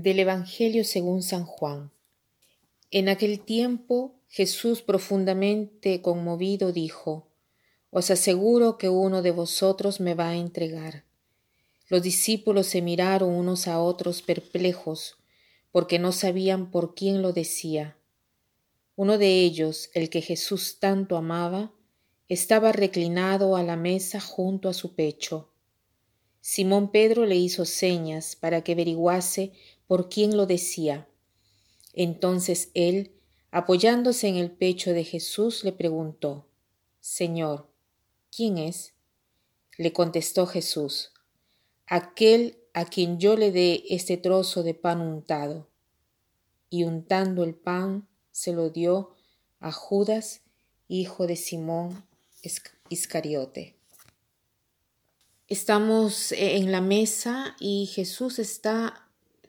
Del Evangelio según San Juan. En aquel tiempo Jesús profundamente conmovido dijo, Os aseguro que uno de vosotros me va a entregar. Los discípulos se miraron unos a otros perplejos, porque no sabían por quién lo decía. Uno de ellos, el que Jesús tanto amaba, estaba reclinado a la mesa junto a su pecho. Simón Pedro le hizo señas para que averiguase por quién lo decía. Entonces él, apoyándose en el pecho de Jesús, le preguntó, Señor, ¿quién es? Le contestó Jesús, aquel a quien yo le dé este trozo de pan untado. Y untando el pan, se lo dio a Judas, hijo de Simón Iscariote. Estamos en la mesa y Jesús está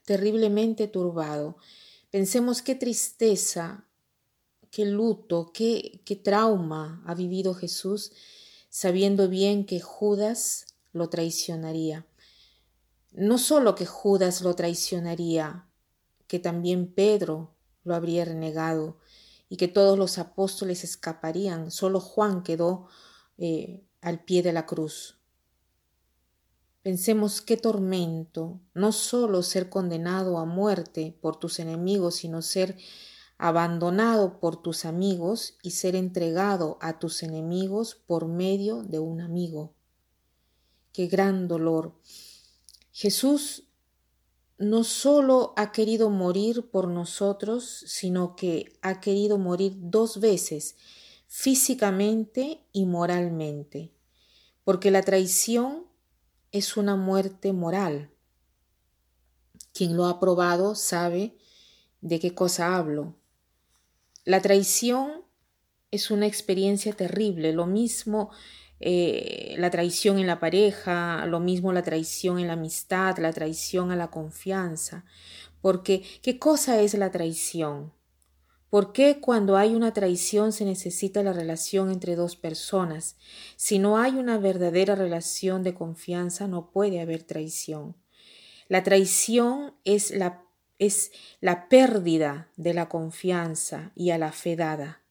terriblemente turbado. Pensemos qué tristeza, qué luto, qué, qué trauma ha vivido Jesús sabiendo bien que Judas lo traicionaría. No solo que Judas lo traicionaría, que también Pedro lo habría renegado y que todos los apóstoles escaparían, solo Juan quedó eh, al pie de la cruz. Pensemos qué tormento, no solo ser condenado a muerte por tus enemigos, sino ser abandonado por tus amigos y ser entregado a tus enemigos por medio de un amigo. Qué gran dolor. Jesús no solo ha querido morir por nosotros, sino que ha querido morir dos veces, físicamente y moralmente, porque la traición es una muerte moral. Quien lo ha probado sabe de qué cosa hablo. La traición es una experiencia terrible, lo mismo eh, la traición en la pareja, lo mismo la traición en la amistad, la traición a la confianza, porque ¿qué cosa es la traición? ¿Por qué cuando hay una traición se necesita la relación entre dos personas? Si no hay una verdadera relación de confianza, no puede haber traición. La traición es la, es la pérdida de la confianza y a la fe dada,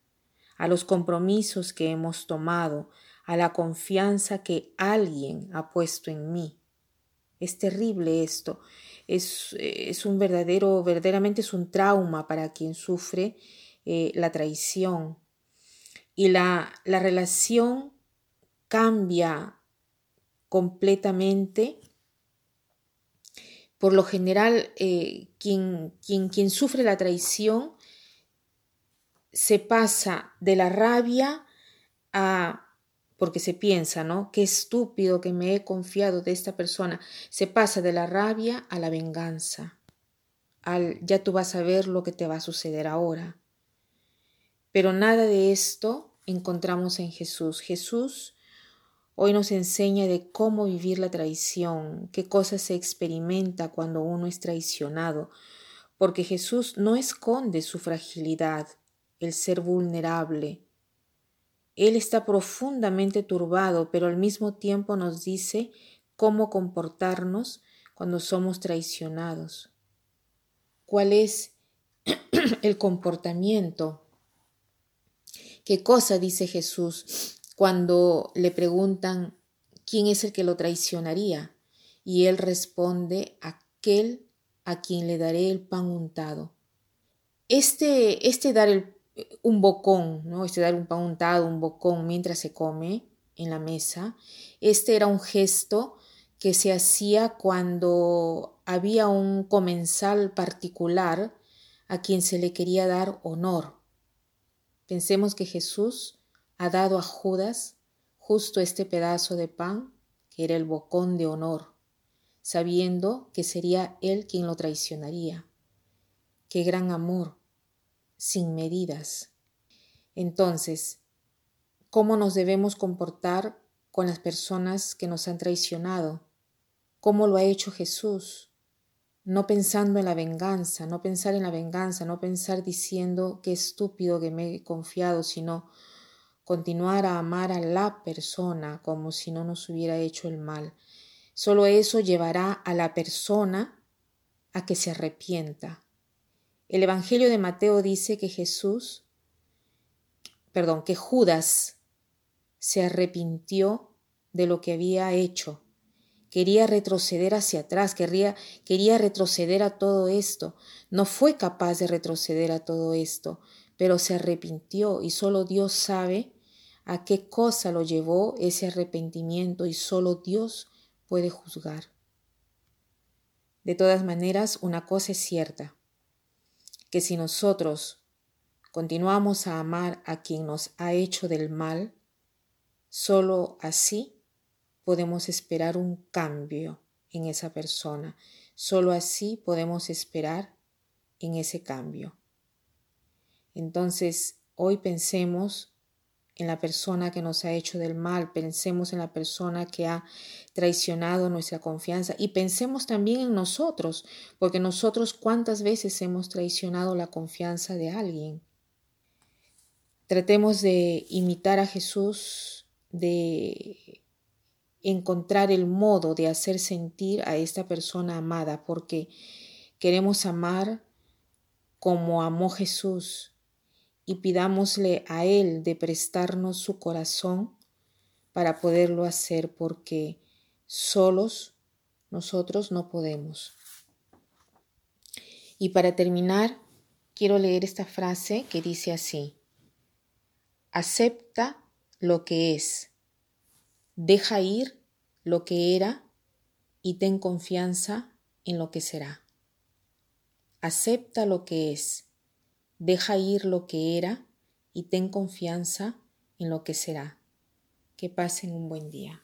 a los compromisos que hemos tomado, a la confianza que alguien ha puesto en mí. Es terrible esto es, un verdadero, verdaderamente es un trauma para quien sufre eh, la traición. Y la, la relación cambia completamente. Por lo general, eh, quien, quien, quien sufre la traición se pasa de la rabia a porque se piensa, ¿no? Qué estúpido que me he confiado de esta persona. Se pasa de la rabia a la venganza. Al ya tú vas a ver lo que te va a suceder ahora. Pero nada de esto encontramos en Jesús. Jesús hoy nos enseña de cómo vivir la traición, qué cosas se experimenta cuando uno es traicionado, porque Jesús no esconde su fragilidad, el ser vulnerable, él está profundamente turbado, pero al mismo tiempo nos dice cómo comportarnos cuando somos traicionados. ¿Cuál es el comportamiento? ¿Qué cosa dice Jesús cuando le preguntan quién es el que lo traicionaría? Y él responde, aquel a quien le daré el pan untado. Este, este dar el un bocón, ¿no? Este dar un pan untado, un bocón mientras se come en la mesa. Este era un gesto que se hacía cuando había un comensal particular a quien se le quería dar honor. Pensemos que Jesús ha dado a Judas justo este pedazo de pan, que era el bocón de honor, sabiendo que sería él quien lo traicionaría. Qué gran amor sin medidas. Entonces, ¿cómo nos debemos comportar con las personas que nos han traicionado? ¿Cómo lo ha hecho Jesús? No pensando en la venganza, no pensar en la venganza, no pensar diciendo qué estúpido que me he confiado, sino continuar a amar a la persona como si no nos hubiera hecho el mal. Solo eso llevará a la persona a que se arrepienta. El Evangelio de Mateo dice que Jesús, perdón, que Judas se arrepintió de lo que había hecho. Quería retroceder hacia atrás, quería, quería retroceder a todo esto. No fue capaz de retroceder a todo esto, pero se arrepintió y solo Dios sabe a qué cosa lo llevó ese arrepentimiento y solo Dios puede juzgar. De todas maneras, una cosa es cierta, que si nosotros continuamos a amar a quien nos ha hecho del mal, solo así podemos esperar un cambio en esa persona, solo así podemos esperar en ese cambio. Entonces, hoy pensemos en la persona que nos ha hecho del mal, pensemos en la persona que ha traicionado nuestra confianza y pensemos también en nosotros, porque nosotros cuántas veces hemos traicionado la confianza de alguien. Tratemos de imitar a Jesús, de encontrar el modo de hacer sentir a esta persona amada, porque queremos amar como amó Jesús y pidámosle a Él de prestarnos su corazón para poderlo hacer porque solos nosotros no podemos. Y para terminar, quiero leer esta frase que dice así, acepta lo que es, deja ir lo que era y ten confianza en lo que será. Acepta lo que es, Deja ir lo que era y ten confianza en lo que será. Que pasen un buen día.